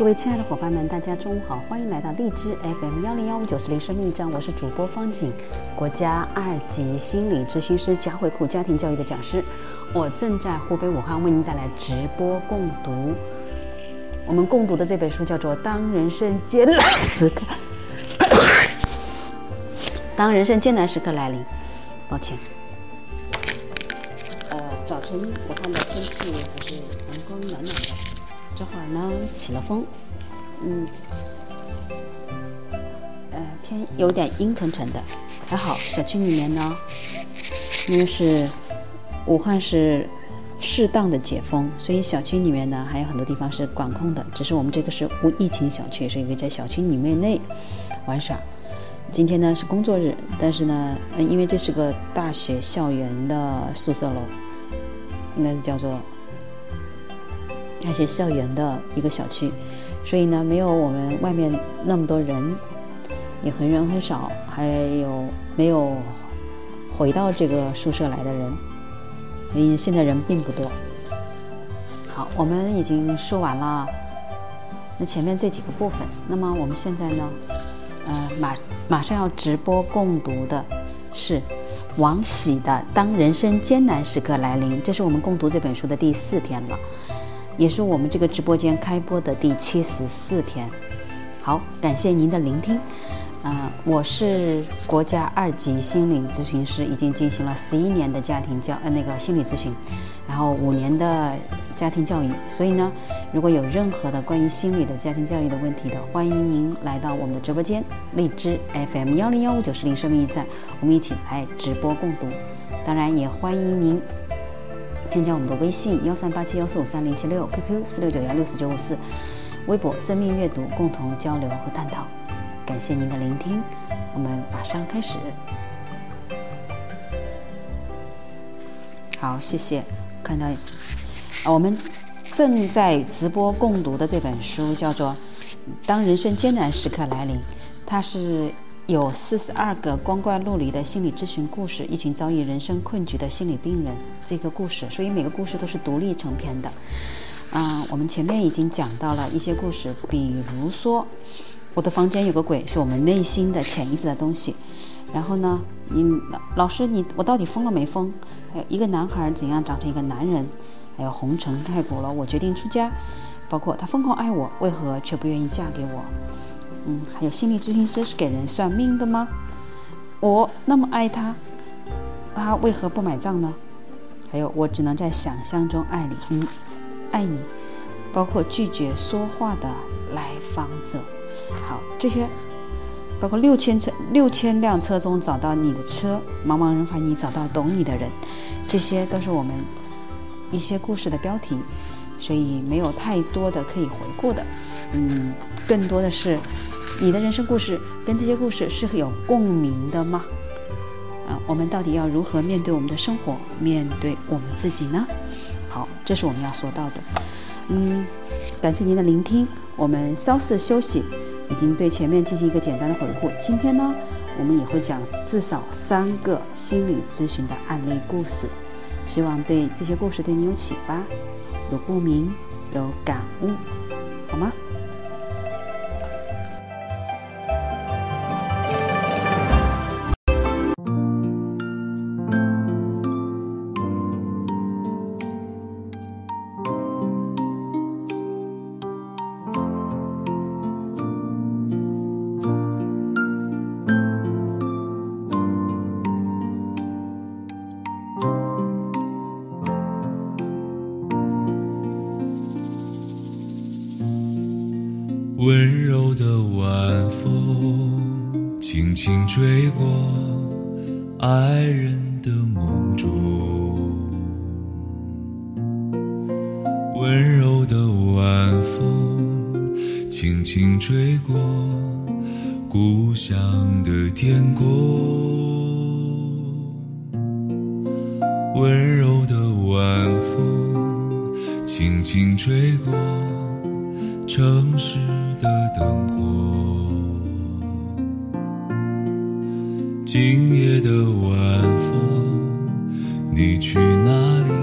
各位亲爱的伙伴们，大家中午好，欢迎来到荔枝 FM 幺零幺五九四零生命站，我是主播方景，国家二级心理咨询师，嘉惠库家庭教育的讲师，我正在湖北武汉为您带来直播共读。我们共读的这本书叫做《当人生艰难时刻》，当人生艰难时刻来临，抱歉。呃，早晨武汉的天气还是阳光暖暖的。这会儿呢起了风，嗯，呃，天有点阴沉沉的，还好小区里面呢，因为是武汉是适当的解封，所以小区里面呢还有很多地方是管控的，只是我们这个是无疫情小区，所以可以在小区里面内玩耍。今天呢是工作日，但是呢，因为这是个大学校园的宿舍楼，应该是叫做。那些校园的一个小区，所以呢，没有我们外面那么多人，也很人很少，还有没有回到这个宿舍来的人，所以现在人并不多。好，我们已经说完了那前面这几个部分，那么我们现在呢，呃，马马上要直播共读的是王喜的《当人生艰难时刻来临》，这是我们共读这本书的第四天了。也是我们这个直播间开播的第七十四天，好，感谢您的聆听。嗯，我是国家二级心理咨询师，已经进行了十一年的家庭教呃那个心理咨询，然后五年的家庭教育。所以呢，如果有任何的关于心理的家庭教育的问题的，欢迎您来到我们的直播间，荔枝 FM 幺零幺五九四零生命驿站，我们一起来直播共读。当然，也欢迎您。添加我们的微信幺三八七幺四五三零七六，QQ 四六九幺六四九五四，微博生命阅读，共同交流和探讨。感谢您的聆听，我们马上开始。好，谢谢。看到，我们正在直播共读的这本书叫做《当人生艰难时刻来临》，它是。有四十二个光怪陆离的心理咨询故事，一群遭遇人生困局的心理病人，这个故事，所以每个故事都是独立成篇的。嗯，我们前面已经讲到了一些故事，比如说，我的房间有个鬼，是我们内心的潜意识的东西。然后呢，你老师，你我到底疯了没疯？还有一个男孩怎样长成一个男人？还有红尘太苦了，我决定出家。包括他疯狂爱我，为何却不愿意嫁给我？嗯，还有心理咨询师是给人算命的吗？我那么爱他，他为何不买账呢？还有，我只能在想象中爱你，嗯，爱你，包括拒绝说话的来访者。好，这些包括六千车六千辆车中找到你的车，茫茫人海里找到懂你的人，这些都是我们一些故事的标题，所以没有太多的可以回顾的。嗯，更多的是。你的人生故事跟这些故事是有共鸣的吗？啊，我们到底要如何面对我们的生活，面对我们自己呢？好，这是我们要说到的。嗯，感谢您的聆听，我们稍事休息，已经对前面进行一个简单的回顾。今天呢，我们也会讲至少三个心理咨询的案例故事，希望对这些故事对你有启发、有共鸣、有感悟，好吗？夜的晚风你去哪里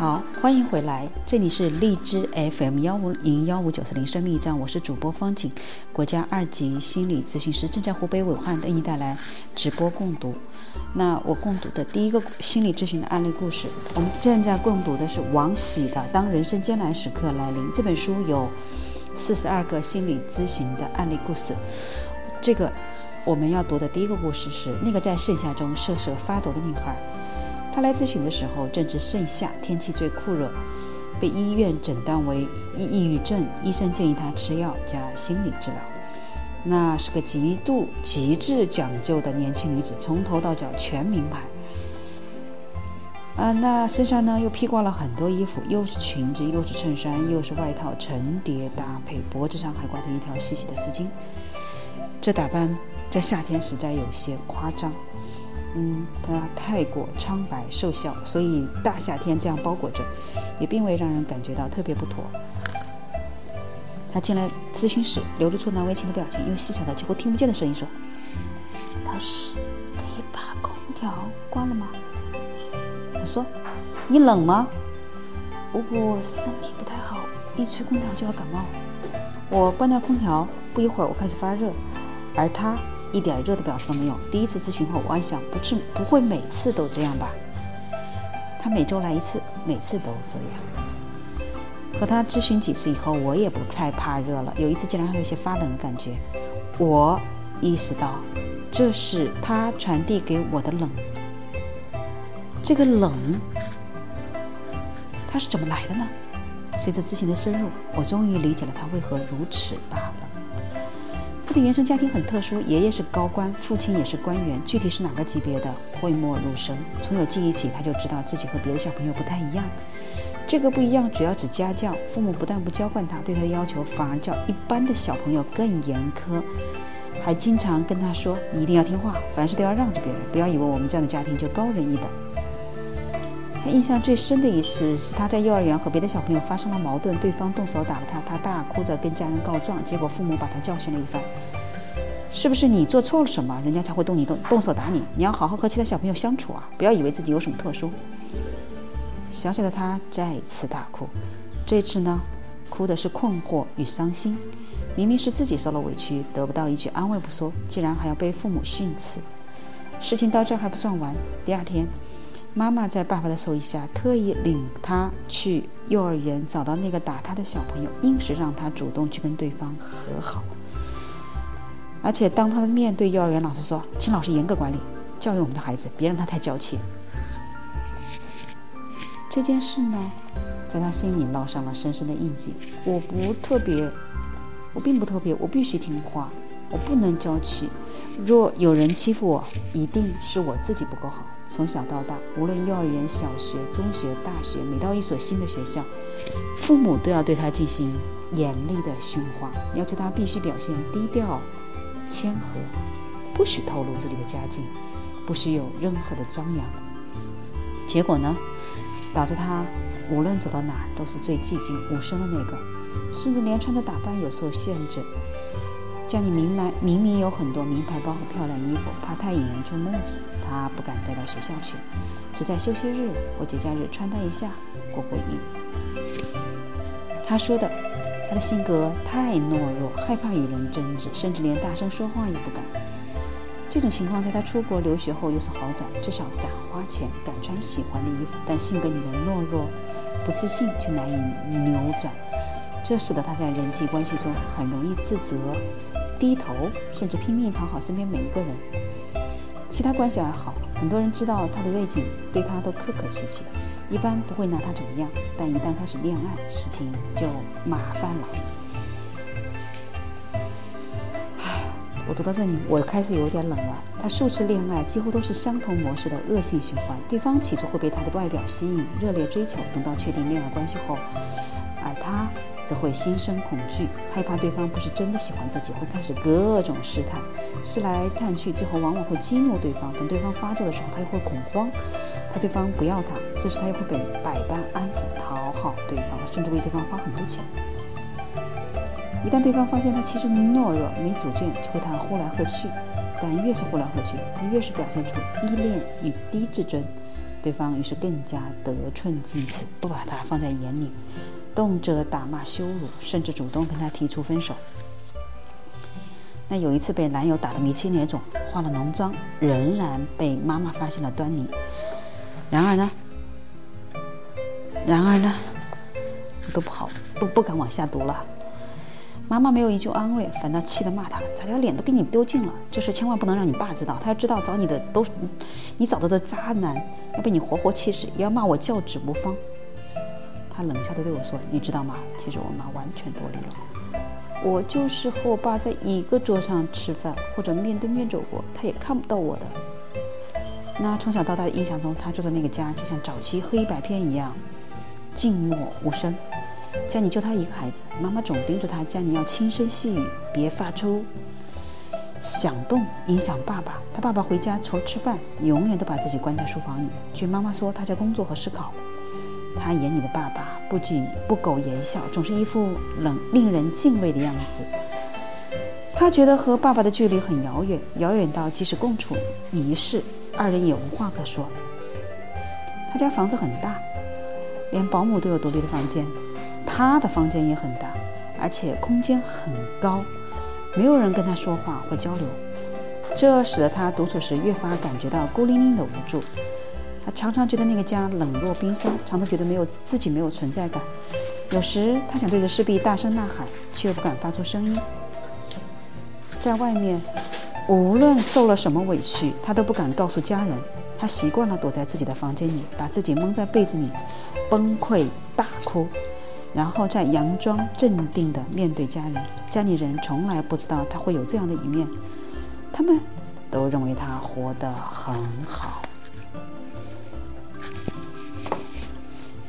好，欢迎回来，这里是荔枝 FM 幺五零幺五九四零生命驿站，我是主播方景，国家二级心理咨询师，正在湖北武汉为你带来直播共读。那我共读的第一个心理咨询的案例故事，我们现在共读的是王喜的《当人生艰难时刻来临》这本书有四十二个心理咨询的案例故事。这个我们要读的第一个故事是那个在盛夏中瑟瑟发抖的女孩。他来咨询的时候正值盛夏，天气最酷热，被医院诊断为抑抑郁症，医生建议他吃药加心理治疗。那是个极度极致讲究的年轻女子，从头到脚全名牌。啊，那身上呢又披挂了很多衣服，又是裙子，又是衬衫，又是外套，层叠搭配，脖子上还挂着一条细细的丝巾。这打扮在夏天实在有些夸张。嗯，他太过苍白瘦小，所以大夏天这样包裹着，也并未让人感觉到特别不妥。他进来咨询室，流露出难为情的表情，用细小的几乎听不见的声音说：“老师，可以把空调关了吗？”我说：“你冷吗？”我身体不太好，一吹空调就要感冒。我关掉空调，不一会儿我开始发热，而他一点热的表示都没有。第一次咨询后，我暗想，不是不会每次都这样吧？他每周来一次，每次都这样。和他咨询几次以后，我也不太怕热了。有一次竟然还有些发冷的感觉，我意识到这是他传递给我的冷。这个冷，它是怎么来的呢？随着咨询的深入，我终于理解了他为何如此怕冷。他的原生家庭很特殊，爷爷是高官，父亲也是官员，具体是哪个级别的，讳莫如深。从有记忆起，他就知道自己和别的小朋友不太一样。这个不一样主要指家教，父母不但不娇惯他，对他的要求反而较一般的小朋友更严苛，还经常跟他说：“你一定要听话，凡事都要让着别人，不要以为我们这样的家庭就高人一等。”他印象最深的一次是他在幼儿园和别的小朋友发生了矛盾，对方动手打了他，他大哭着跟家人告状，结果父母把他教训了一番。是不是你做错了什么，人家才会动你动动手打你？你要好好和其他小朋友相处啊，不要以为自己有什么特殊。小小的他再次大哭，这次呢，哭的是困惑与伤心。明明是自己受了委屈，得不到一句安慰不说，竟然还要被父母训斥。事情到这儿还不算完，第二天。妈妈在爸爸的授意下，特意领他去幼儿园，找到那个打他的小朋友，硬是让他主动去跟对方和好，而且当他的面对幼儿园老师说：“请老师严格管理，教育我们的孩子，别让他太娇气。”这件事呢，在他心里烙上了深深的印记。我不特别，我并不特别，我必须听话，我不能娇气。若有人欺负我，一定是我自己不够好。从小到大，无论幼儿园、小学、中学、大学，每到一所新的学校，父母都要对他进行严厉的训话，要求他必须表现低调、谦和，不许透露自己的家境，不许有任何的张扬。结果呢，导致他无论走到哪儿都是最寂静无声的那个，甚至连穿着打扮有受限制。家里明白明明有很多名牌包和漂亮衣服，怕太引人注目。他不敢带到学校去，只在休息日或节假日穿戴一下过过瘾。他说的，他的性格太懦弱，害怕与人争执，甚至连大声说话也不敢。这种情况在他出国留学后有所好转，至少敢花钱，敢穿喜欢的衣服。但性格里的懦弱、不自信却难以扭转，这使得他在人际关系中很容易自责、低头，甚至拼命讨好身边每一个人。其他关系还好，很多人知道他的背景，对他都客客气气，一般不会拿他怎么样。但一旦开始恋爱，事情就麻烦了。唉，我读到这里，我开始有点冷了。他数次恋爱几乎都是相同模式的恶性循环，对方起初会被他的外表吸引，热烈追求，等到确定恋爱关系后，则会心生恐惧，害怕对方不是真的喜欢自己，会开始各种试探，试来探去，最后往往会激怒对方。等对方发作的时候，他又会恐慌，怕对方不要他。这时他又会被百般安抚、讨好对方，甚至为对方花很多钱。一旦对方发现他其实懦弱、没主见，就会他呼来喝去。但越是呼来喝去，他越是表现出依恋与低自尊，对方于是更加得寸进尺，不把他放在眼里。动辄打骂羞辱，甚至主动跟他提出分手。那有一次被男友打得鼻青脸肿，化了浓妆，仍然被妈妈发现了端倪。然而呢，然而呢，都不好，不不敢往下读了。妈妈没有一句安慰，反倒气得骂他：“咋的，脸都给你丢尽了？这事千万不能让你爸知道，他要知道找你的都你找到的渣男，要被你活活气死，也要骂我教子无方。”他冷笑地对我说：“你知道吗？其实我妈完全多虑了。我就是和我爸在一个桌上吃饭，或者面对面走过，他也看不到我的。那从小到大的印象中，他住的那个家就像早期黑白片一样，静默无声。家里就他一个孩子，妈妈总叮嘱他家里要轻声细语，别发出响动，影响爸爸。他爸爸回家除了吃饭，永远都把自己关在书房里。据妈妈说，他在工作和思考。”他眼里的爸爸不仅不苟言笑，总是一副冷令人敬畏的样子。他觉得和爸爸的距离很遥远，遥远到即使共处一室，二人也无话可说。他家房子很大，连保姆都有独立的房间，他的房间也很大，而且空间很高，没有人跟他说话或交流，这使得他独处时越发感觉到孤零零的无助。他常常觉得那个家冷若冰霜，常常觉得没有自己没有存在感。有时他想对着石壁大声呐喊，却又不敢发出声音。在外面，无论受了什么委屈，他都不敢告诉家人。他习惯了躲在自己的房间里，把自己蒙在被子里，崩溃大哭，然后再佯装镇定地面对家人。家里人从来不知道他会有这样的一面，他们都认为他活得很好。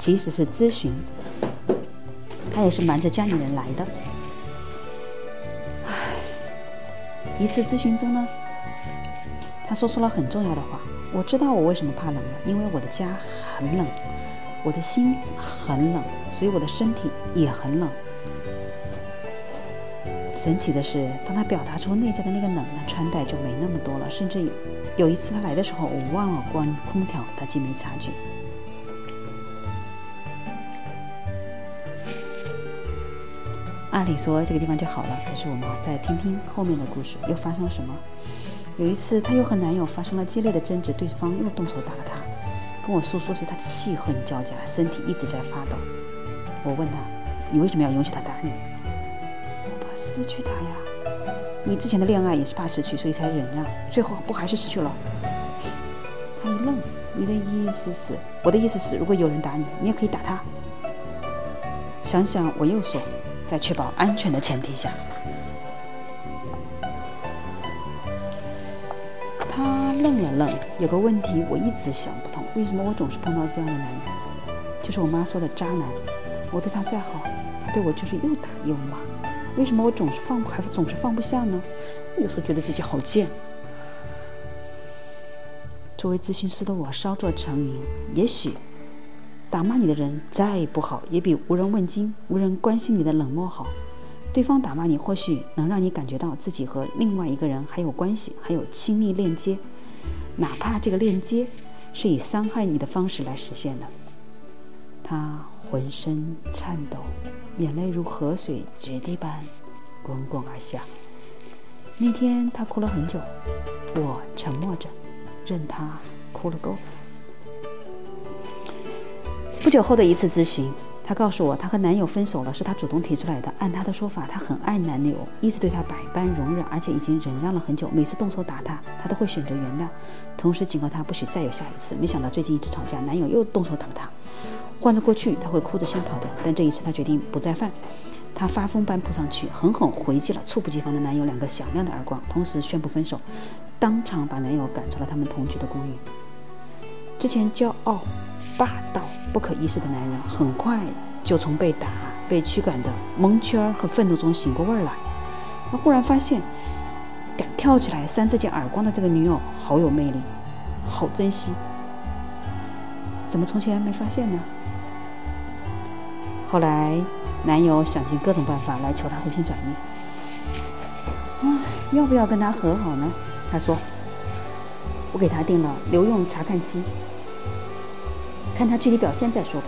即使是咨询，他也是瞒着家里人来的。唉一次咨询中呢，他说出了很重要的话。我知道我为什么怕冷了，因为我的家很冷，我的心很冷，所以我的身体也很冷。神奇的是，当他表达出内在的那个冷呢，穿戴就没那么多了。甚至有有一次他来的时候，我忘了关空调，他竟没察觉。按理说这个地方就好了，可是我们再听听后面的故事，又发生了什么？有一次，她又和男友发生了激烈的争执，对方又动手打了她。跟我诉说时，她气恨交加，身体一直在发抖。我问她：“你为什么要允许他打你？”我怕失去他呀。你之前的恋爱也是怕失去，所以才忍让，最后不还是失去了？他一愣：“你的意思是？我的意思是，如果有人打你，你也可以打他。”想想，我又说。在确保安全的前提下，他愣了愣。有个问题我一直想不通：为什么我总是碰到这样的男人？就是我妈说的渣男。我对他再好，他对我就是又打又骂。为什么我总是放不还总是放不下呢？有时候觉得自己好贱。作为咨询师的我稍作沉吟，也许。打骂你的人再不好，也比无人问津、无人关心你的冷漠好。对方打骂你，或许能让你感觉到自己和另外一个人还有关系，还有亲密链接，哪怕这个链接是以伤害你的方式来实现的。他浑身颤抖，眼泪如河水决堤般滚滚而下。那天他哭了很久，我沉默着，任他哭了够。不久后的一次咨询，她告诉我，她和男友分手了，是她主动提出来的。按她的说法，她很爱男友，一直对他百般容忍，而且已经忍让了很久。每次动手打她，她都会选择原谅，同时警告他不许再有下一次。没想到最近一次吵架，男友又动手打了她。换着过去，她会哭着先跑的，但这一次她决定不再犯。她发疯般扑上去，狠狠回击了猝不及防的男友两个响亮的耳光，同时宣布分手，当场把男友赶出了他们同居的公寓。之前骄傲、霸道。不可一世的男人很快就从被打、被驱赶的蒙圈和愤怒中醒过味儿来。他忽然发现，敢跳起来扇自己耳光的这个女友好有魅力，好珍惜。怎么从前没发现呢？后来，男友想尽各种办法来求她回心转意。啊，要不要跟他和好呢？他说：“我给他定了留用查看期。”看他具体表现再说吧。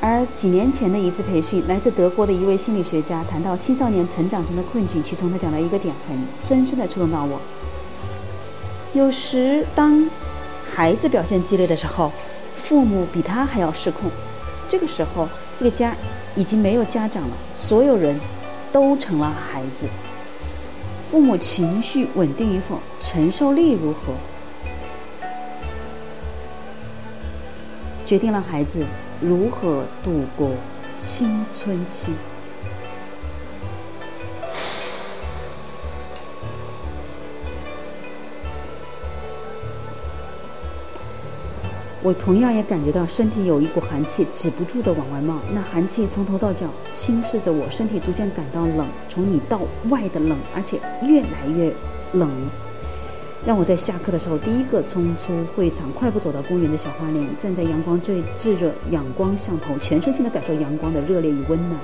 而几年前的一次培训，来自德国的一位心理学家谈到青少年成长中的困境，其中他讲到一个点，很深深的触动到我。有时当孩子表现激烈的时候，父母比他还要失控。这个时候，这个家已经没有家长了，所有人都成了孩子。父母情绪稳定与否，承受力如何？决定了孩子如何度过青春期。我同样也感觉到身体有一股寒气止不住的往外冒，那寒气从头到脚侵蚀着我，身体逐渐感到冷，从里到外的冷，而且越来越冷。让我在下课的时候第一个冲出会场，快步走到公园的小花林，站在阳光最炙热、阳光向头，全身心的感受阳光的热烈与温暖。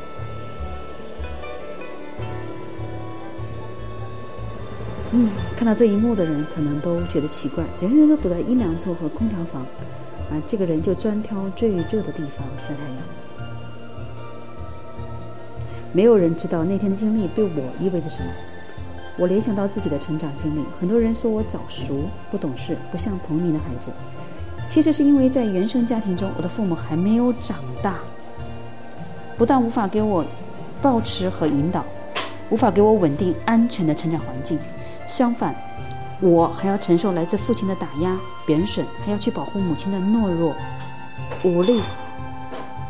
嗯，看到这一幕的人可能都觉得奇怪，人人都躲在阴凉处和空调房，啊，这个人就专挑最热的地方晒太阳。没有人知道那天的经历对我意味着什么。我联想到自己的成长经历，很多人说我早熟、不懂事、不像同龄的孩子。其实是因为在原生家庭中，我的父母还没有长大，不但无法给我保持和引导，无法给我稳定安全的成长环境，相反，我还要承受来自父亲的打压、贬损，还要去保护母亲的懦弱、无力。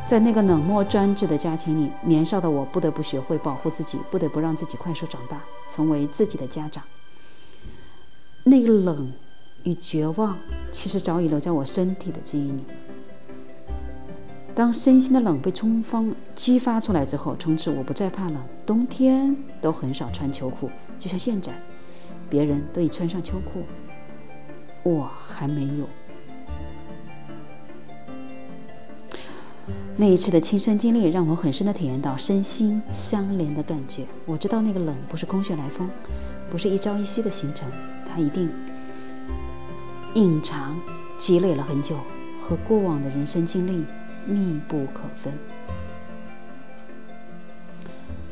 在那个冷漠专制的家庭里，年少的我不得不学会保护自己，不得不让自己快速长大，成为自己的家长。那个冷与绝望，其实早已留在我身体的记忆里。当身心的冷被充分激发出来之后，从此我不再怕冷，冬天都很少穿秋裤，就像现在，别人都已穿上秋裤，我还没有。那一次的亲身经历让我很深的体验到身心相连的感觉。我知道那个冷不是空穴来风，不是一朝一夕的形成，它一定隐藏、积累了很久，和过往的人生经历密不可分。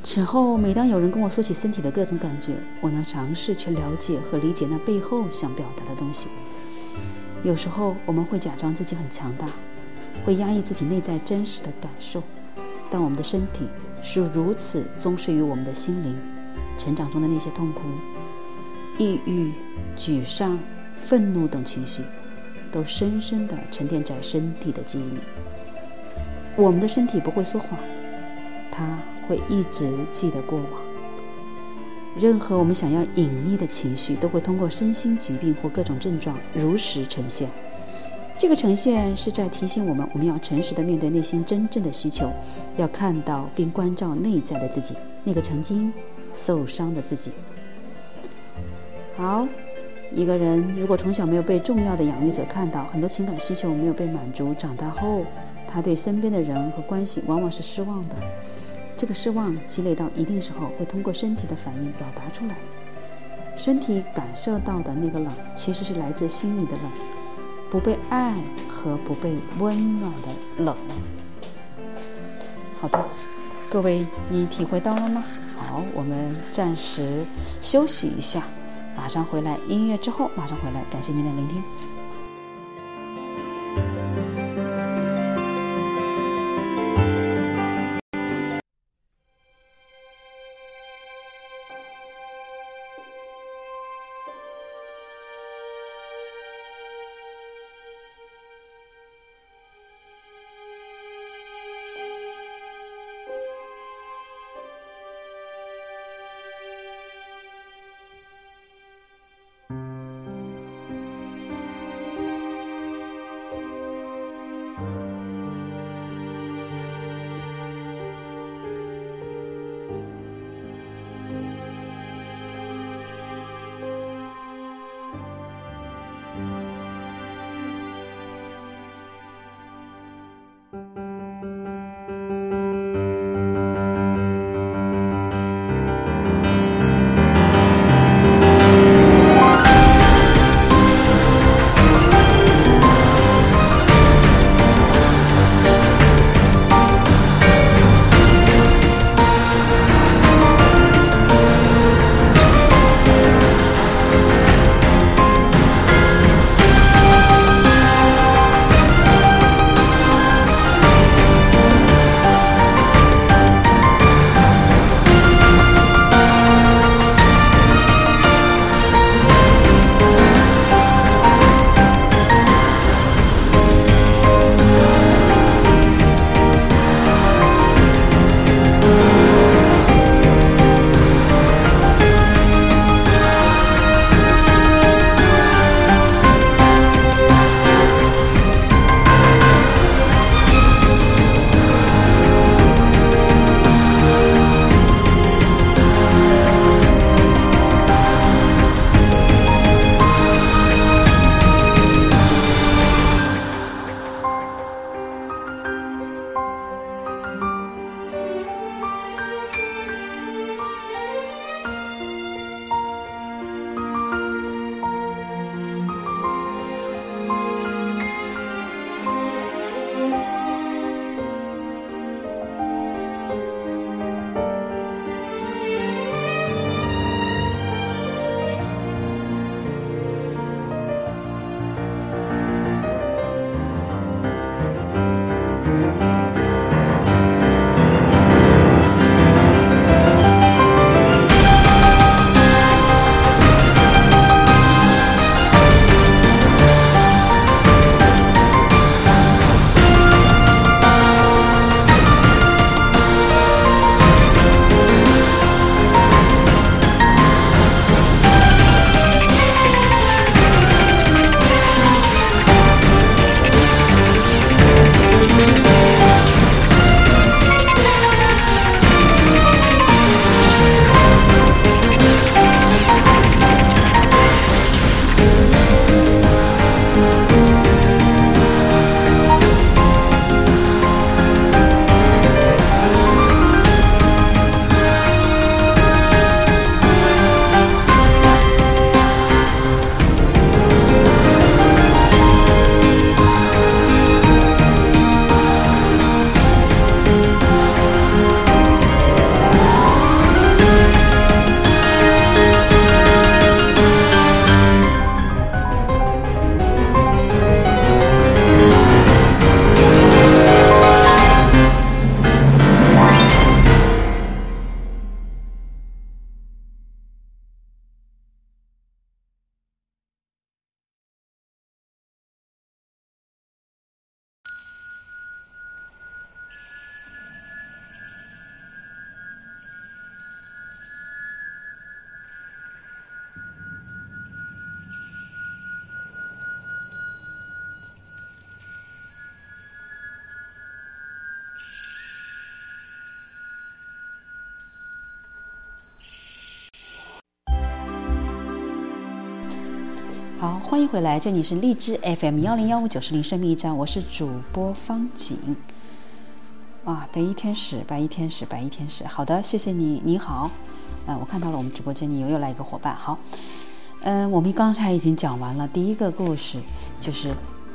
此后，每当有人跟我说起身体的各种感觉，我能尝试去了解和理解那背后想表达的东西。有时候，我们会假装自己很强大。会压抑自己内在真实的感受，但我们的身体是如此忠实于我们的心灵。成长中的那些痛苦、抑郁、沮丧、愤怒等情绪，都深深地沉淀在身体的记忆里。我们的身体不会说谎，它会一直记得过往。任何我们想要隐匿的情绪，都会通过身心疾病或各种症状如实呈现。这个呈现是在提醒我们，我们要诚实的面对内心真正的需求，要看到并关照内在的自己，那个曾经受伤的自己。好，一个人如果从小没有被重要的养育者看到，很多情感需求没有被满足，长大后他对身边的人和关系往往是失望的。这个失望积累到一定时候，会通过身体的反应表达出来。身体感受到的那个冷，其实是来自心里的冷。不被爱和不被温暖的冷。好的，各位，你体会到了吗？好，我们暂时休息一下，马上回来。音乐之后马上回来，感谢您的聆听。好，欢迎回来，这里是荔枝 FM 幺零幺五九四零生命驿站，我是主播方景。啊，白衣天使，白衣天使，白衣天使。好的，谢谢你，你好。嗯，我看到了，我们直播间里又又来一个伙伴。好，嗯，我们刚才已经讲完了第一个故事，就是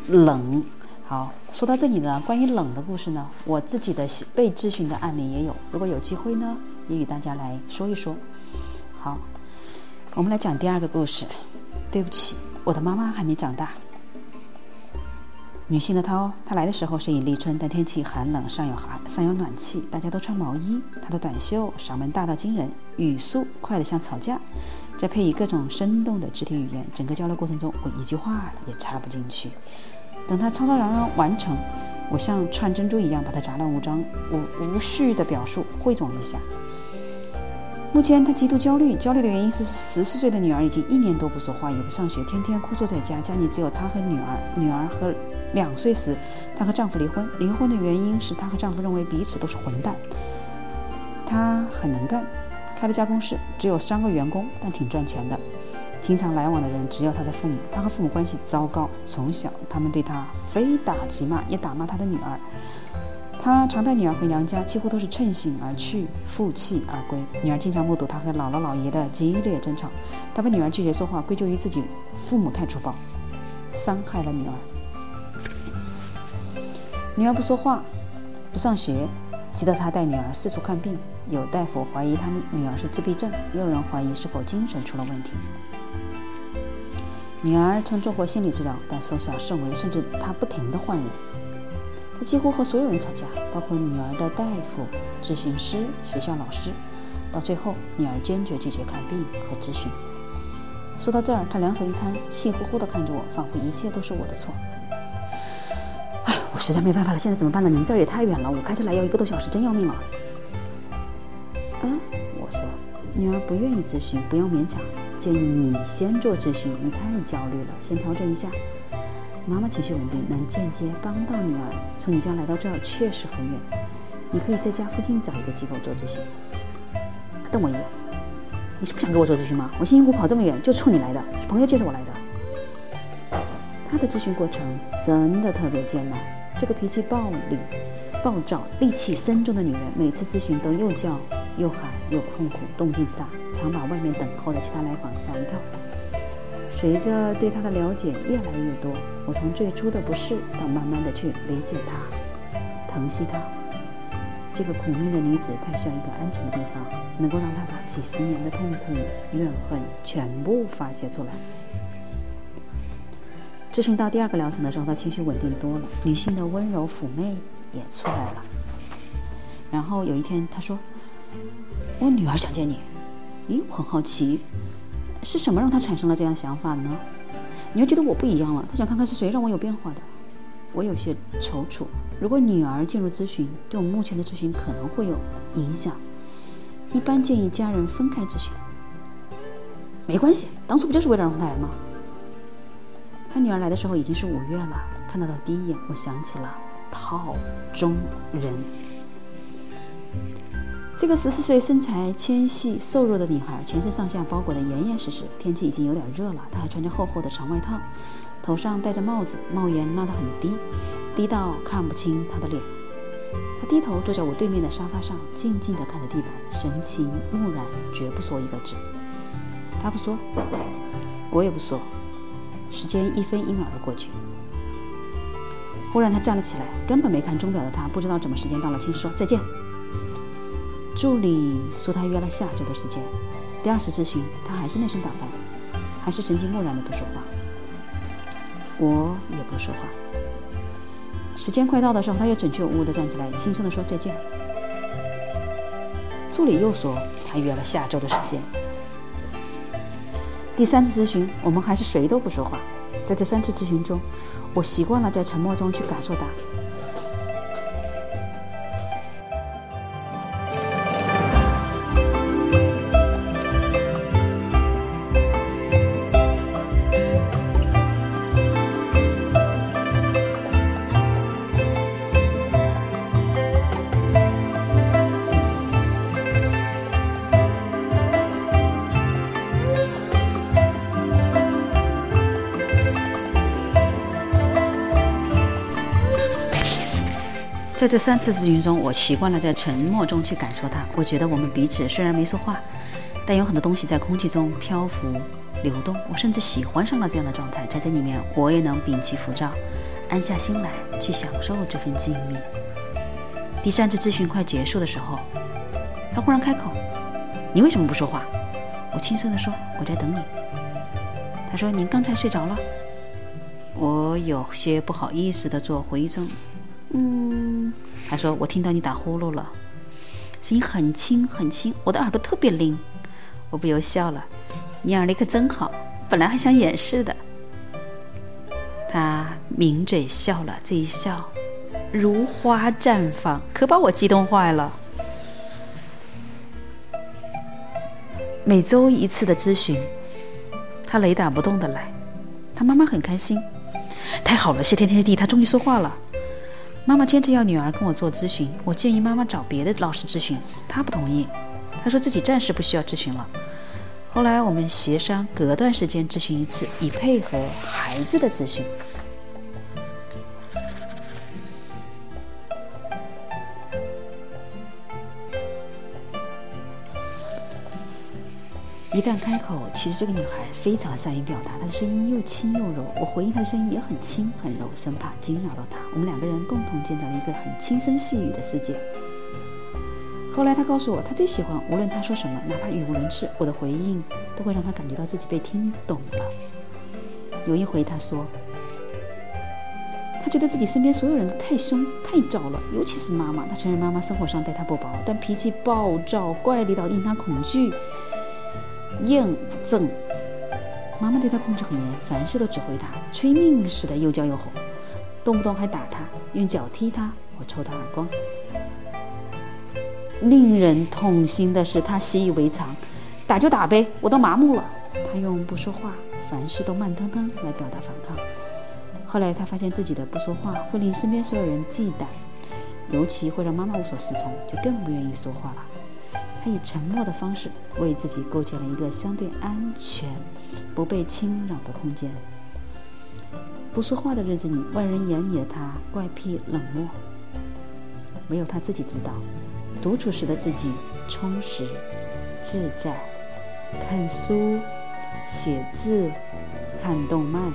冷。好，说到这里呢，关于冷的故事呢，我自己的被咨询的案例也有，如果有机会呢，也与大家来说一说。好，我们来讲第二个故事。对不起，我的妈妈还没长大。女性的她哦，她来的时候是以立春，但天气寒冷，上有寒，上有暖气，大家都穿毛衣。她的短袖嗓门大到惊人，语速快得像吵架，再配以各种生动的肢体语言，整个交流过程中我一句话也插不进去。等她吵吵嚷嚷完成，我像串珍珠一样把她杂乱无章、无无序的表述汇总一下。目前他极度焦虑，焦虑的原因是十四岁的女儿已经一年多不说话，也不上学，天天枯坐在家，家里只有她和女儿。女儿和两岁时，她和丈夫离婚，离婚的原因是她和丈夫认为彼此都是混蛋。她很能干，开了家公司，只有三个员工，但挺赚钱的。经常来往的人只有她的父母，她和父母关系糟糕，从小他们对她非打即骂，也打骂她的女儿。他常带女儿回娘家，几乎都是趁兴而去，负气而归。女儿经常目睹他和姥姥姥爷的激烈争吵。他把女儿拒绝说话归咎于自己父母太粗暴，伤害了女儿。女儿不说话，不上学，急得他带女儿四处看病。有大夫怀疑他们女儿是自闭症，也有人怀疑是否精神出了问题。女儿曾做过心理治疗，但收效甚微，甚至她不停地换人。他几乎和所有人吵架，包括女儿的大夫、咨询师、学校老师。到最后，女儿坚决拒绝看病和咨询。说到这儿，他两手一摊，气呼呼地看着我，仿佛一切都是我的错。哎，我实在没办法了，现在怎么办呢？你们这儿也太远了，我开车来要一个多小时，真要命了。嗯，我说，女儿不愿意咨询，不要勉强，建议你先做咨询，你太焦虑了，先调整一下。妈妈情绪稳定，能间接帮到女儿。从你家来到这儿确实很远，你可以在家附近找一个机构做咨询。瞪我一眼，你是不想给我做咨询吗？我辛辛苦苦跑这么远，就冲你来的，是朋友介绍我来的。他的咨询过程真的特别艰难。这个脾气暴力、暴躁、戾气深重的女人，每次咨询都又叫又喊又痛苦，动静之大，常把外面等候的其他来访吓一跳。随着对他的了解越来越多，我从最初的不适到慢慢的去理解他、疼惜他。这个苦命的女子太需要一个安全的地方，能够让她把几十年的痛苦、怨恨全部发泄出来。咨询到第二个疗程的时候，她情绪稳定多了，女性的温柔妩媚也出来了。然后有一天，她说：“我女儿想见你。”咦，我很好奇。是什么让他产生了这样想法呢？你要觉得我不一样了，他想看看是谁让我有变化的。我有些踌躇。如果女儿进入咨询，对我们目前的咨询可能会有影响。一般建议家人分开咨询。没关系，当初不就是为了让他来吗？他女儿来的时候已经是五月了，看到的第一眼，我想起了套中人。这个十四岁、身材纤细、瘦弱的女孩，全身上下包裹得严严实实。天气已经有点热了，她还穿着厚厚的长外套，头上戴着帽子，帽檐拉得很低，低到看不清她的脸。她低头坐在我对面的沙发上，静静地看着地板，神情木然，绝不说一个字。她不说，我也不说。时间一分一秒地过去。忽然，她站了起来，根本没看钟表的她，不知道怎么时间到了，轻声说：“再见。”助理说他约了下周的时间。第二次咨询，他还是那身打扮，还是神情木然的不说话。我也不说话。时间快到的时候，他又准确无误的站起来，轻声的说再见。助理又说他约了下周的时间。第三次咨询，我们还是谁都不说话。在这三次咨询中，我习惯了在沉默中去感受他。在这三次咨询中，我习惯了在沉默中去感受它。我觉得我们彼此虽然没说话，但有很多东西在空气中漂浮、流动。我甚至喜欢上了这样的状态，在这里面，我也能摒弃浮躁，安下心来去享受这份静谧。第三次咨询快结束的时候，他忽然开口：“你为什么不说话？”我轻声地说：“我在等你。”他说：“您刚才睡着了。”我有些不好意思地做回声：“嗯。”他说：“我听到你打呼噜了，声音很轻很轻，我的耳朵特别灵。”我不由笑了：“你耳力可真好，本来还想掩饰的。”他抿嘴笑了，这一笑如花绽放，可把我激动坏了。每周一次的咨询，他雷打不动的来。他妈妈很开心，太好了，谢天谢地，他终于说话了。妈妈坚持要女儿跟我做咨询，我建议妈妈找别的老师咨询，她不同意，她说自己暂时不需要咨询了。后来我们协商隔段时间咨询一次，以配合孩子的咨询。一旦开口，其实这个女孩非常善于表达，她的声音又轻又柔。我回应她的声音也很轻很柔，生怕惊扰到她。我们两个人共同建造了一个很轻声细语的世界。后来她告诉我，她最喜欢无论她说什么，哪怕语无伦次，我的回应都会让她感觉到自己被听懂了。有一回她说，她觉得自己身边所有人都太凶太躁了，尤其是妈妈。她承认妈妈生活上待她不薄，但脾气暴躁怪力到令她恐惧。厌憎，妈妈对他控制很严，凡事都指挥他，催命似的又叫又吼，动不动还打他，用脚踢他或抽他耳光。令人痛心的是，他习以为常，打就打呗，我都麻木了。他用不说话，凡事都慢腾腾来表达反抗。后来他发现自己的不说话会令身边所有人忌惮，尤其会让妈妈无所适从，就更不愿意说话了。他以沉默的方式为自己构建了一个相对安全、不被侵扰的空间。不说话的日子里，外人眼里的他怪癖冷漠，唯有他自己知道，独处时的自己充实、自在。看书、写字、看动漫，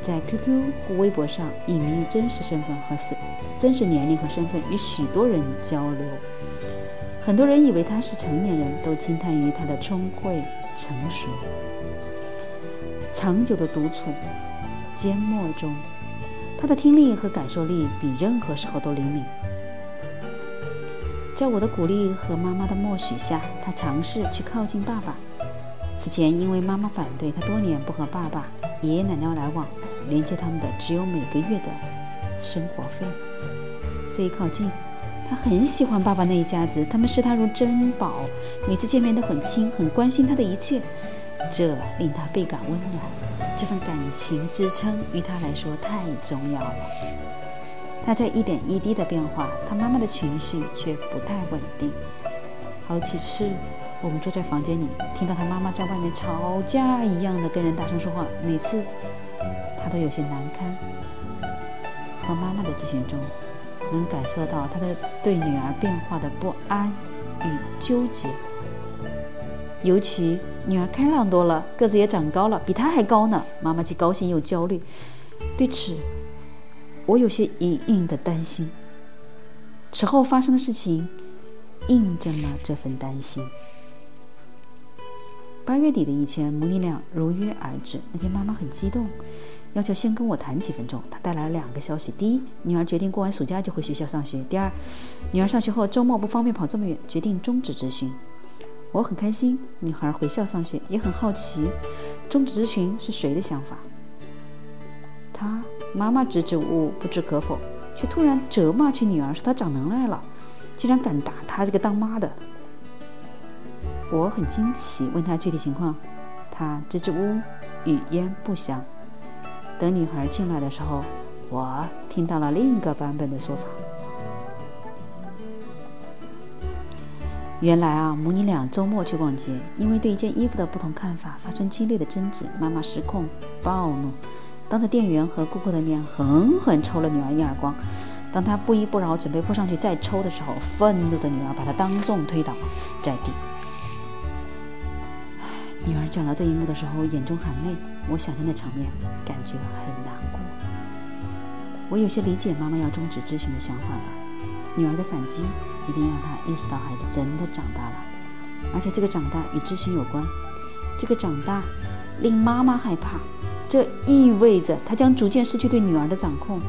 在 QQ 或微博上隐秘真实身份和身真实年龄和身份，与许多人交流。很多人以为他是成年人，都惊叹于他的聪慧成熟。长久的独处、缄默中，他的听力和感受力比任何时候都灵敏。在我的鼓励和妈妈的默许下，他尝试去靠近爸爸。此前因为妈妈反对，他多年不和爸爸、爷爷奶奶来往，连接他们的只有每个月的生活费。这一靠近。他很喜欢爸爸那一家子，他们视他如珍宝，每次见面都很亲，很关心他的一切，这令他倍感温暖。这份感情支撑于他来说太重要了。他在一点一滴的变化，他妈妈的情绪却不太稳定。好几次，我们坐在房间里，听到他妈妈在外面吵架一样的跟人大声说话，每次他都有些难堪。和妈妈的咨询中。能感受到他的对女儿变化的不安与纠结，尤其女儿开朗多了，个子也长高了，比他还高呢。妈妈既高兴又焦虑，对此我有些隐隐的担心。此后发生的事情印证了这份担心。八月底的一天，母女俩如约而至。那天妈妈很激动。要求先跟我谈几分钟。他带来了两个消息：第一，女儿决定过完暑假就回学校上学；第二，女儿上学后周末不方便跑这么远，决定终止咨询。我很开心，女孩回校上学，也很好奇，终止咨询是谁的想法。他妈妈支支吾吾，不置可否，却突然责骂起女儿，说她长能耐了，竟然敢打她这个当妈的。我很惊奇，问他具体情况，他支支吾吾，语焉不详。等女孩进来的时候，我听到了另一个版本的说法。原来啊，母女俩周末去逛街，因为对一件衣服的不同看法发生激烈的争执，妈妈失控暴怒，当着店员和顾客的面狠狠抽了女儿一耳光，当她不依不饶，准备扑上去再抽的时候，愤怒的女儿把她当众推倒在地。女儿讲到这一幕的时候，眼中含泪。我想象的场面，感觉很难过。我有些理解妈妈要终止咨询的想法了。女儿的反击一定让她意识到孩子真的长大了，而且这个长大与咨询有关。这个长大令妈妈害怕，这意味着她将逐渐失去对女儿的掌控。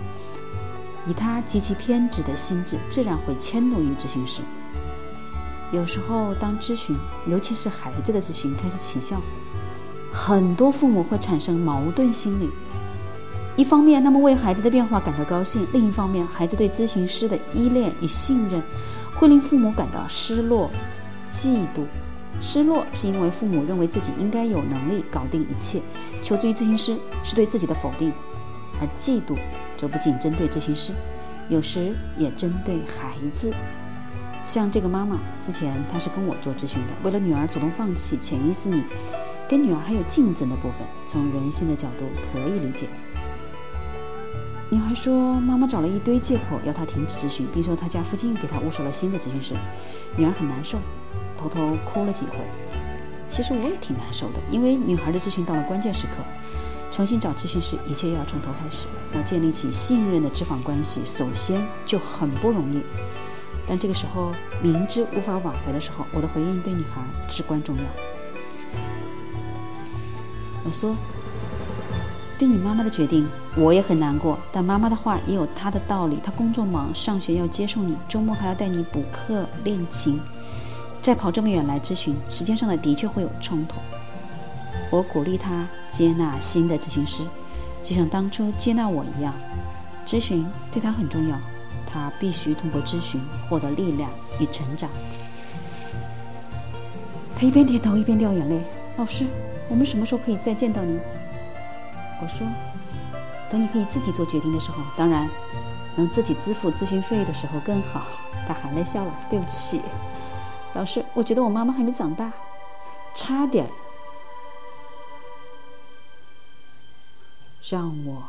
以她极其偏执的心智，自然会迁怒于咨询师。有时候，当咨询，尤其是孩子的咨询开始起效，很多父母会产生矛盾心理。一方面，他们为孩子的变化感到高兴；另一方面，孩子对咨询师的依恋与信任，会令父母感到失落、嫉妒。失落是因为父母认为自己应该有能力搞定一切，求助于咨询师是对自己的否定；而嫉妒则不仅针对咨询师，有时也针对孩子。像这个妈妈之前，她是跟我做咨询的，为了女儿主动放弃潜意识里跟女儿还有竞争的部分，从人性的角度可以理解。女孩说，妈妈找了一堆借口要她停止咨询，并说她家附近给她物色了新的咨询师。女儿很难受，偷偷哭了几回。其实我也挺难受的，因为女孩的咨询到了关键时刻，重新找咨询师，一切要从头开始，要建立起信任的咨访关系，首先就很不容易。但这个时候明知无法挽回的时候，我的回应对女孩至关重要。我说：“对你妈妈的决定，我也很难过。但妈妈的话也有她的道理。她工作忙，上学要接送你，周末还要带你补课练琴，再跑这么远来咨询，时间上的的确会有冲突。我鼓励她接纳新的咨询师，就像当初接纳我一样。咨询对她很重要。”他必须通过咨询获得力量与成长。他一边点头一边掉眼泪。老师，我们什么时候可以再见到您？我说，等你可以自己做决定的时候，当然，能自己支付咨询费的时候更好。他含泪笑了。对不起，老师，我觉得我妈妈还没长大，差点让我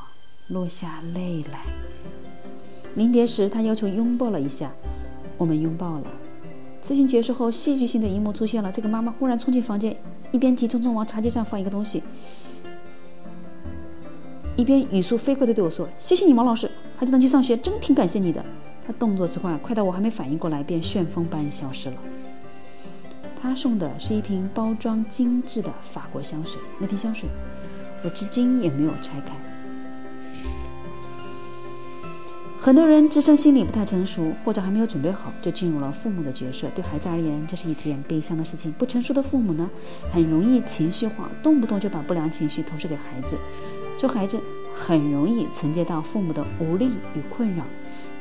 落下泪来。临别时，他要求拥抱了一下，我们拥抱了。咨询结束后，戏剧性的一幕出现了：这个妈妈忽然冲进房间，一边急匆匆往茶几上放一个东西，一边语速飞快地对我说：“谢谢你，毛老师，孩子能去上学，真挺感谢你的。”他动作之快，快到我还没反应过来，便旋风般消失了。他送的是一瓶包装精致的法国香水，那瓶香水我至今也没有拆开。很多人自身心理不太成熟，或者还没有准备好，就进入了父母的角色。对孩子而言，这是一件悲伤的事情。不成熟的父母呢，很容易情绪化，动不动就把不良情绪投射给孩子。做孩子很容易承接到父母的无力与困扰，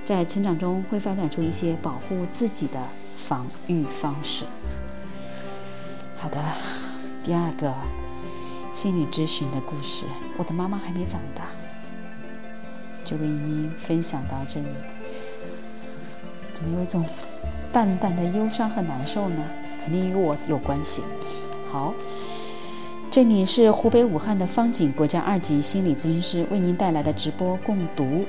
在成长中会发展出一些保护自己的防御方式。好的，第二个心理咨询的故事，我的妈妈还没长大。就为您分享到这里，怎么有一种淡淡的忧伤和难受呢？肯定与我有关系。好，这里是湖北武汉的方景国家二级心理咨询师为您带来的直播共读，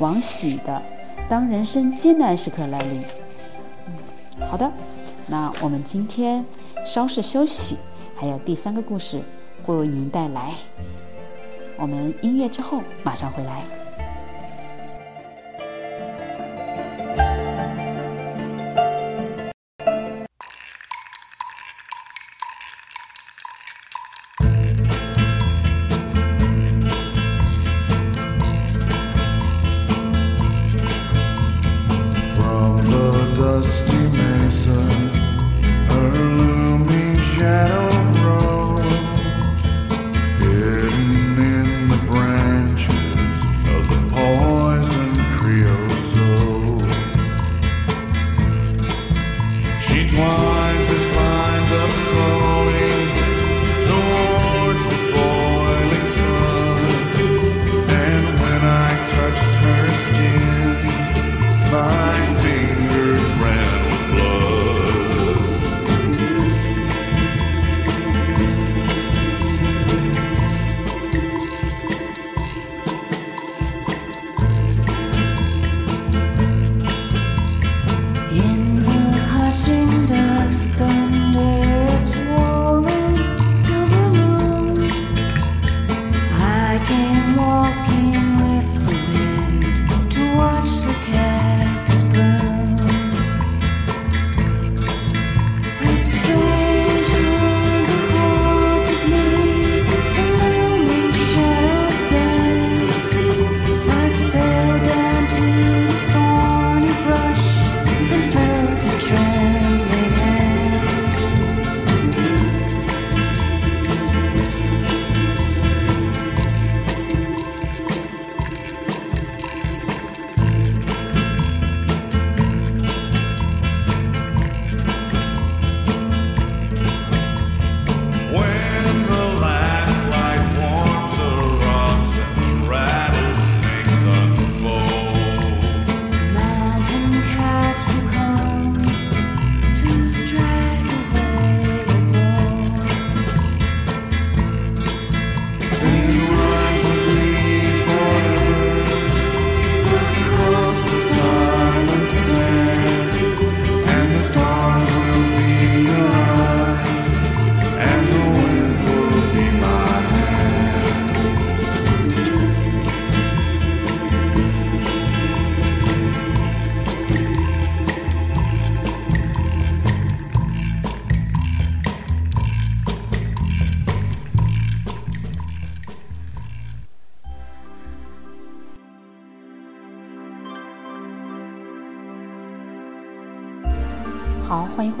王喜的《当人生艰难时刻来临》。好的，那我们今天稍事休息，还有第三个故事会为您带来。我们音乐之后马上回来。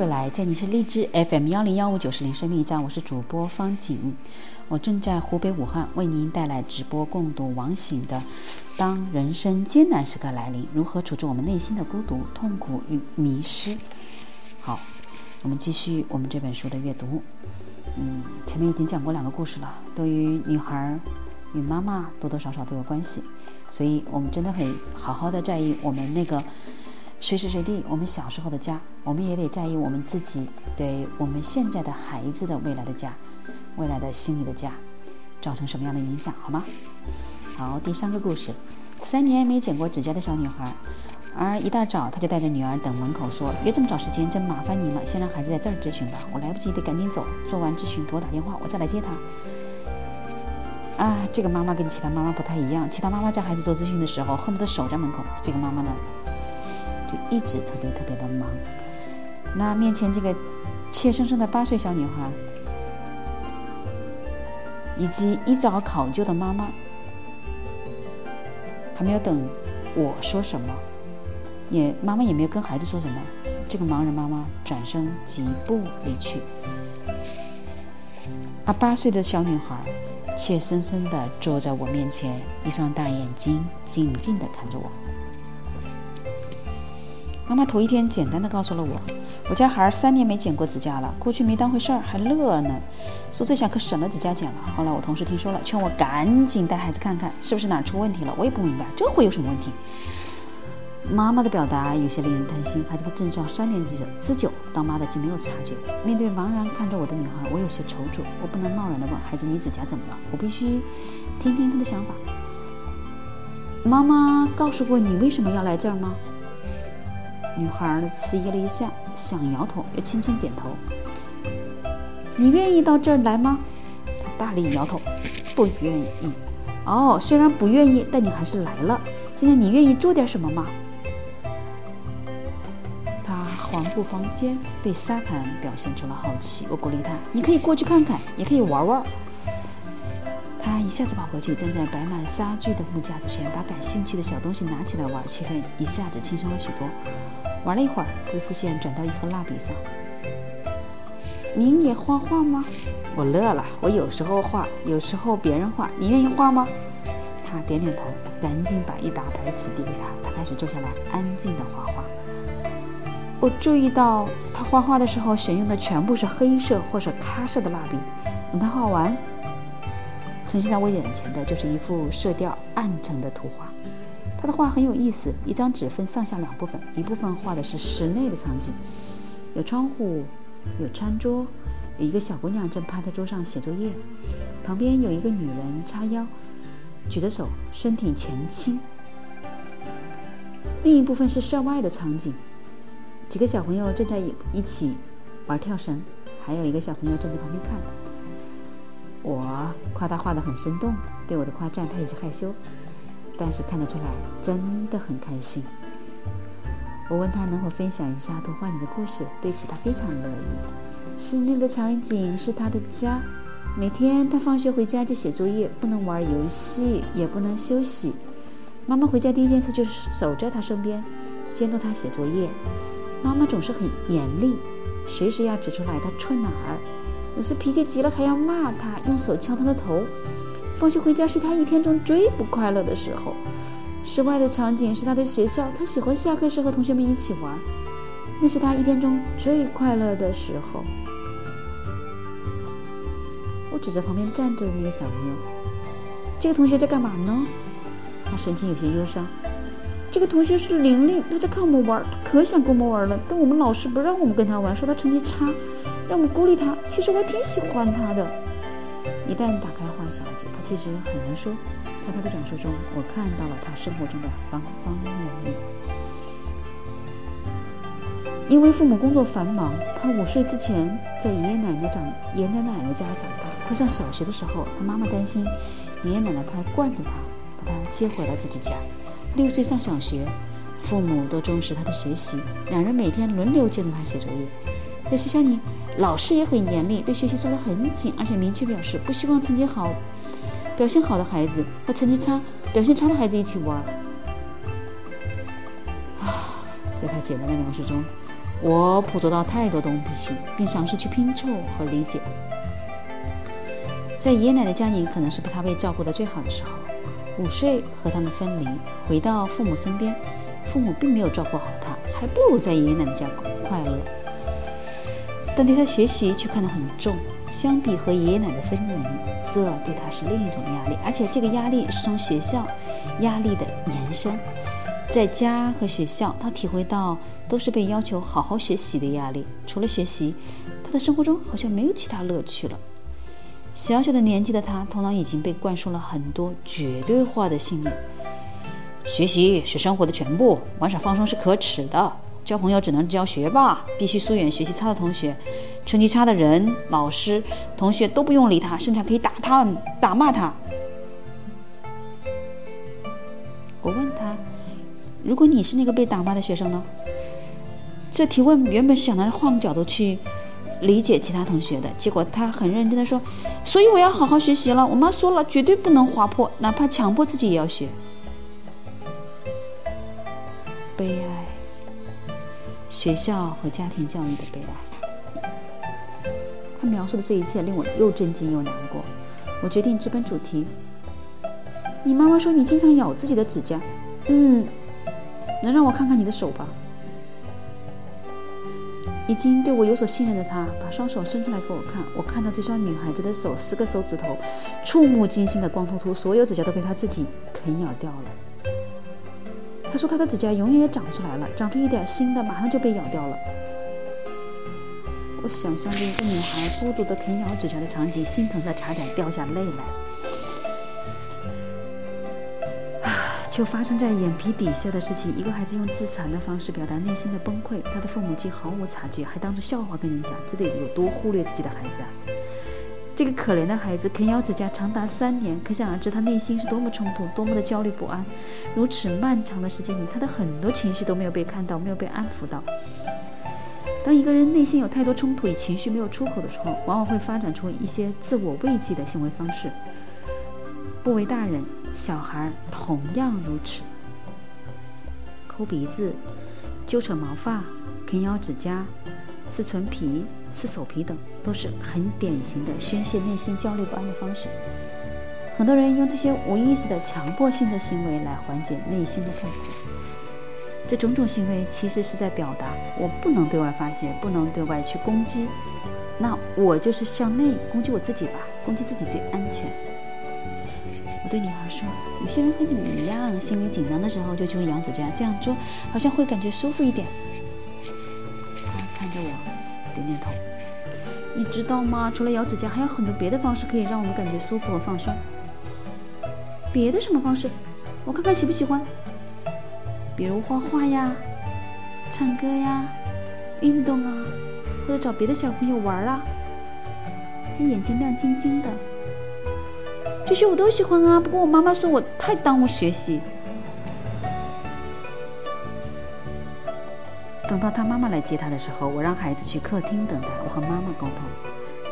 回来，这里是荔枝 FM 幺零幺五九四零生命驿站，我是主播方景，我正在湖北武汉为您带来直播共读王醒的《当人生艰难时刻来临，如何处置我们内心的孤独、痛苦与迷失》。好，我们继续我们这本书的阅读。嗯，前面已经讲过两个故事了，都与女孩与妈妈多多少少都有关系，所以我们真的很好好的在意我们那个。随时随地，我们小时候的家，我们也得在意我们自己对我们现在的孩子的未来的家，未来的心理的家，造成什么样的影响，好吗？好，第三个故事，三年没剪过指甲的小女孩，而一大早，她就带着女儿等门口说：“约这么早时间，真麻烦您了，先让孩子在这儿咨询吧，我来不及得赶紧走，做完咨询给我打电话，我再来接她。”啊，这个妈妈跟其他妈妈不太一样，其他妈妈叫孩子做咨询的时候，恨不得守在门口，这个妈妈呢？一直特别特别的忙，那面前这个怯生生的八岁小女孩，以及一早考究的妈妈，还没有等我说什么，也妈妈也没有跟孩子说什么，这个盲人妈妈转身疾步离去，而八岁的小女孩怯生生地坐在我面前，一双大眼睛静静地看着我。妈妈头一天简单的告诉了我，我家孩儿三年没剪过指甲了，过去没当回事儿，还乐呢，说这下可省了指甲剪了。后来我同事听说了，劝我赶紧带孩子看看是不是哪出问题了。我也不明白这会有什么问题。妈妈的表达有些令人担心，孩子的症状三年之久之久，当妈的竟没有察觉。面对茫然看着我的女孩，我有些踌躇，我不能贸然的问孩子你指甲怎么了，我必须听听她的想法。妈妈告诉过你为什么要来这儿吗？女孩儿迟疑了一下，想摇头，又轻轻点头。你愿意到这儿来吗？她大力摇头，不愿意。哦，虽然不愿意，但你还是来了。现在你愿意做点什么吗？她环顾房间，对沙盘表现出了好奇。我鼓励她：“你可以过去看看，也可以玩玩。”她一下子跑过去，站在摆满沙具的木架子前，把感兴趣的小东西拿起来玩，气氛一下子轻松了许多。玩了一会儿，他的视线转到一盒蜡笔上。您也画画吗？我乐了。我有时候画，有时候别人画。你愿意画吗？他点点头，赶紧把一沓白纸递给他。他开始坐下来，安静的画画。我注意到他画画的时候选用的全部是黑色或者咖色的蜡笔。等他画完，呈现在我眼前的就是一幅色调暗沉的图画。他的画很有意思，一张纸分上下两部分，一部分画的是室内的场景，有窗户，有餐桌，有一个小姑娘正趴在桌上写作业，旁边有一个女人叉腰，举着手，身体前倾。另一部分是室外的场景，几个小朋友正在一起玩跳绳，还有一个小朋友站在旁边看。我夸他画的很生动，对我的夸赞他有些害羞。但是看得出来，真的很开心。我问他能否分享一下图画里的故事，对此他非常乐意。室内的场景是他的家，每天他放学回家就写作业，不能玩游戏，也不能休息。妈妈回家第一件事就是守在他身边，监督他写作业。妈妈总是很严厉，随时要指出来他错哪儿，有时脾气急了还要骂他，用手敲他的头。放学回家是他一天中最不快乐的时候。室外的场景是他的学校，他喜欢下课时和同学们一起玩，那是他一天中最快乐的时候。我指着旁边站着的那个小朋友，这个同学在干嘛呢？他神情有些忧伤。这个同学是玲玲，她在看我们玩，可想跟我们玩了，但我们老师不让我们跟她玩，说她成绩差，让我们孤立她。其实我挺喜欢她的。一旦打开话匣子，他其实很难说。在他的讲述中，我看到了他生活中的方方面面。因为父母工作繁忙，他五岁之前在爷爷奶奶长爷爷奶奶家长大。快上小学的时候，他妈妈担心爷爷奶奶太惯着他，把他接回了自己家。六岁上小学，父母都重视他的学习，两人每天轮流监督他写作业。在学校里。老师也很严厉，对学习抓得很紧，而且明确表示不希望成绩好、表现好的孩子和成绩差、表现差的孩子一起玩。啊，在他简单的描述中，我捕捉到太多东西，并尝试去拼凑和理解。在爷爷奶奶家里，可能是他被照顾的最好的时候。午睡和他们分离，回到父母身边，父母并没有照顾好他，还不如在爷爷奶奶家快乐。但对他学习却看得很重，相比和爷爷奶奶分离，这对他是另一种压力，而且这个压力是从学校压力的延伸。在家和学校，他体会到都是被要求好好学习的压力。除了学习，他的生活中好像没有其他乐趣了。小小的年纪的他，头脑已经被灌输了很多绝对化的信念：学习是生活的全部，玩耍放松是可耻的，交朋友只能交学霸，必须疏远学习差的同学，成绩差的人、老师、同学都不用理他，甚至还可以打他、打骂他。我问他。如果你是那个被打骂的学生呢？这提问原本是想着换个角度去理解其他同学的，结果他很认真的说：“所以我要好好学习了。我妈说了，绝对不能滑坡，哪怕强迫自己也要学。”悲哀，学校和家庭教育的悲哀。他描述的这一切令我又震惊又难过。我决定直奔主题。你妈妈说你经常咬自己的指甲。嗯。能让我看看你的手吧？已经对我有所信任的他，把双手伸出来给我看。我看到这双女孩子的手，四个手指头，触目惊心的光秃秃，所有指甲都被她自己啃咬掉了。他说他的指甲永远也长出来了，长出一点新的，马上就被咬掉了。我想象着一个女孩孤独的啃咬指甲的场景，心疼的差点掉下泪来。就发生在眼皮底下的事情。一个孩子用自残的方式表达内心的崩溃，他的父母既毫无察觉，还当作笑话跟人讲，这得有多忽略自己的孩子啊！这个可怜的孩子啃咬指甲长达三年，可想而知他内心是多么冲突，多么的焦虑不安。如此漫长的时间里，他的很多情绪都没有被看到，没有被安抚到。当一个人内心有太多冲突与情绪没有出口的时候，往往会发展出一些自我慰藉的行为方式，不为大人。小孩同样如此，抠鼻子、揪扯毛发、啃咬指甲、撕唇皮、撕手皮等，都是很典型的宣泄内心焦虑不安的方式。很多人用这些无意识的强迫性的行为来缓解内心的痛苦。这种种行为其实是在表达：我不能对外发泄，不能对外去攻击，那我就是向内攻击我自己吧，攻击自己最安全。我对女孩说：“有些人和你一样，心里紧张的时候就去咬指甲，这样做好像会感觉舒服一点。”她看着我，点点头。你知道吗？除了咬指甲，还有很多别的方式可以让我们感觉舒服和放松。别的什么方式？我看看喜不喜欢。比如画画呀，唱歌呀，运动啊，或者找别的小朋友玩啊。他眼睛亮晶晶的。这些我都喜欢啊，不过我妈妈说我太耽误学习。等到他妈妈来接他的时候，我让孩子去客厅等他，我和妈妈沟通。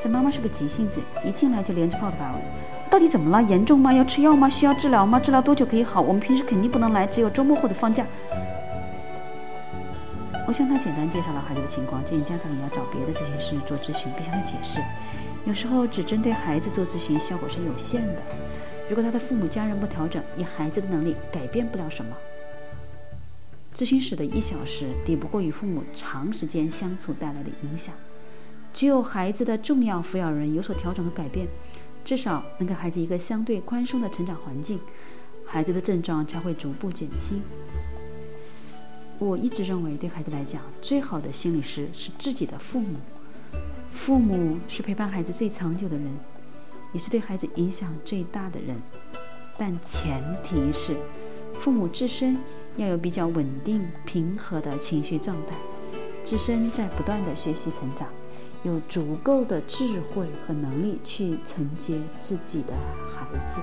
这妈妈是个急性子，一进来就连着泡的发问：到底怎么了？严重吗？要吃药吗？需要治疗吗？治疗多久可以好？我们平时肯定不能来，只有周末或者放假。我向他简单介绍了孩子的情况，建议家长也要找别的咨询师做咨询，并向他解释。有时候只针对孩子做咨询效果是有限的。如果他的父母家人不调整，以孩子的能力改变不了什么。咨询室的一小时抵不过与父母长时间相处带来的影响。只有孩子的重要抚养人有所调整和改变，至少能给孩子一个相对宽松的成长环境，孩子的症状才会逐步减轻。我一直认为，对孩子来讲，最好的心理师是自己的父母。父母是陪伴孩子最长久的人，也是对孩子影响最大的人。但前提是，父母自身要有比较稳定、平和的情绪状态，自身在不断的学习成长，有足够的智慧和能力去承接自己的孩子。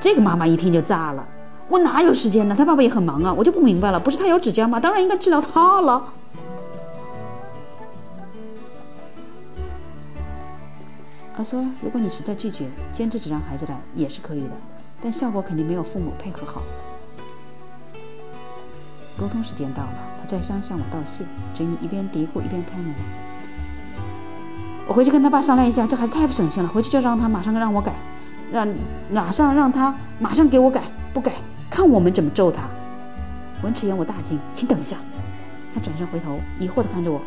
这个妈妈一听就炸了，我哪有时间呢？他爸爸也很忙啊，我就不明白了，不是他咬指甲吗？当然应该治疗他了。他说：“如果你实在拒绝，坚持只让孩子来也是可以的，但效果肯定没有父母配合好。”沟通时间到了。他再三向我道谢，嘴里一边嘀咕一边开门。我回去跟他爸商量一下，这孩子太不省心了，回去就让他马上让我改，让马上让他马上给我改，不改看我们怎么揍他。闻此言，我大惊，请等一下。他转身回头，疑惑地看着我。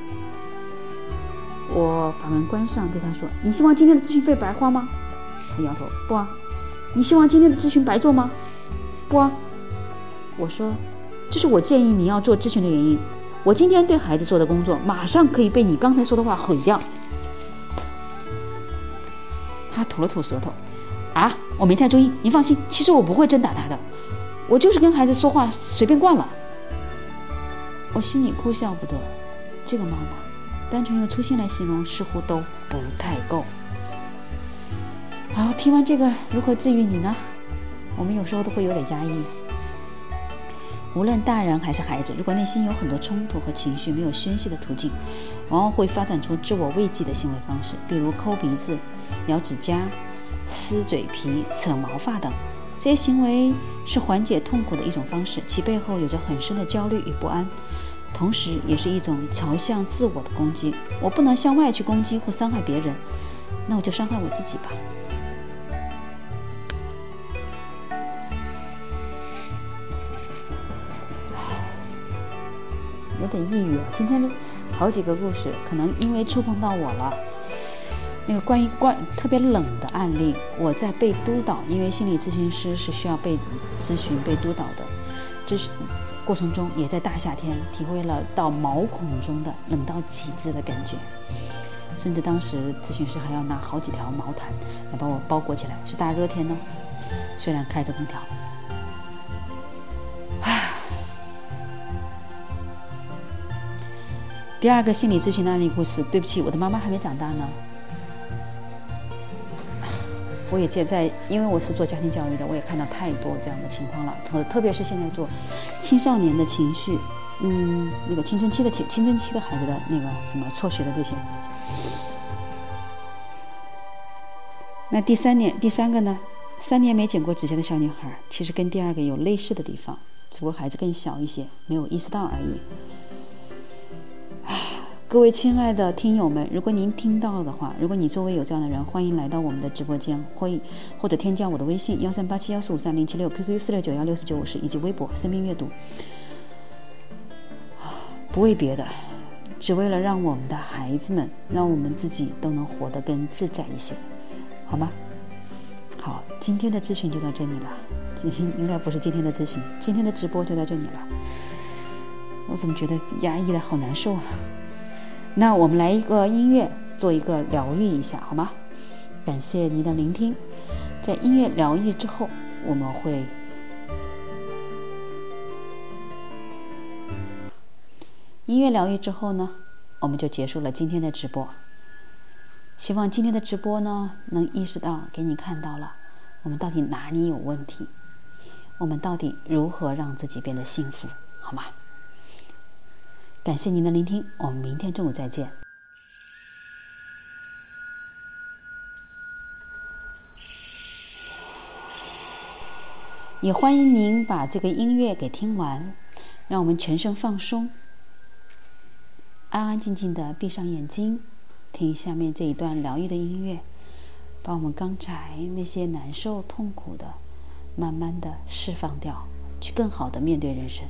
我把门关上，对他说：“你希望今天的咨询费白花吗？”他摇头：“不啊。”“你希望今天的咨询白做吗？”“不啊。”我说：“这是我建议你要做咨询的原因。我今天对孩子做的工作，马上可以被你刚才说的话毁掉。”他吐了吐舌头，啊，我没太注意。您放心，其实我不会真打他的，我就是跟孩子说话随便惯了。我心里哭笑不得，这个妈妈，单纯用粗心来形容似乎都不太够。好，听完这个，如何治愈你呢？我们有时候都会有点压抑。无论大人还是孩子，如果内心有很多冲突和情绪没有宣泄的途径，往往会发展出自我慰藉的行为方式，比如抠鼻子。咬指甲、撕嘴皮、扯毛发等，这些行为是缓解痛苦的一种方式，其背后有着很深的焦虑与不安，同时也是一种朝向自我的攻击。我不能向外去攻击或伤害别人，那我就伤害我自己吧。有点抑郁啊！今天的好几个故事，可能因为触碰到我了。那个关于关特别冷的案例，我在被督导，因为心理咨询师是需要被咨询、被督导的，这是过程中也在大夏天体会了到毛孔中的冷到极致的感觉，甚至当时咨询师还要拿好几条毛毯来把我包裹起来，是大热天呢，虽然开着空调。第二个心理咨询的案例故事，对不起，我的妈妈还没长大呢。我也在，因为我是做家庭教育的，我也看到太多这样的情况了。特特别是现在做青少年的情绪，嗯，那个青春期的青青春期的孩子的那个什么辍学的这些。那第三年第三个呢？三年没剪过指甲的小女孩，其实跟第二个有类似的地方，只不过孩子更小一些，没有意识到而已。各位亲爱的听友们，如果您听到的话，如果你周围有这样的人，欢迎来到我们的直播间，或或者添加我的微信幺三八七幺四五三零七六，QQ 四六九幺六四九五十，以及微博生命阅读。不为别的，只为了让我们的孩子们，让我们自己都能活得更自在一些，好吗？好，今天的咨询就到这里了。今天应该不是今天的咨询，今天的直播就到这里了。我怎么觉得压抑的好难受啊？那我们来一个音乐，做一个疗愈一下，好吗？感谢您的聆听。在音乐疗愈之后，我们会音乐疗愈之后呢，我们就结束了今天的直播。希望今天的直播呢，能意识到给你看到了我们到底哪里有问题，我们到底如何让自己变得幸福，好吗？感谢您的聆听，我们明天中午再见。也欢迎您把这个音乐给听完，让我们全身放松，安安静静的闭上眼睛，听下面这一段疗愈的音乐，把我们刚才那些难受、痛苦的，慢慢的释放掉，去更好的面对人生。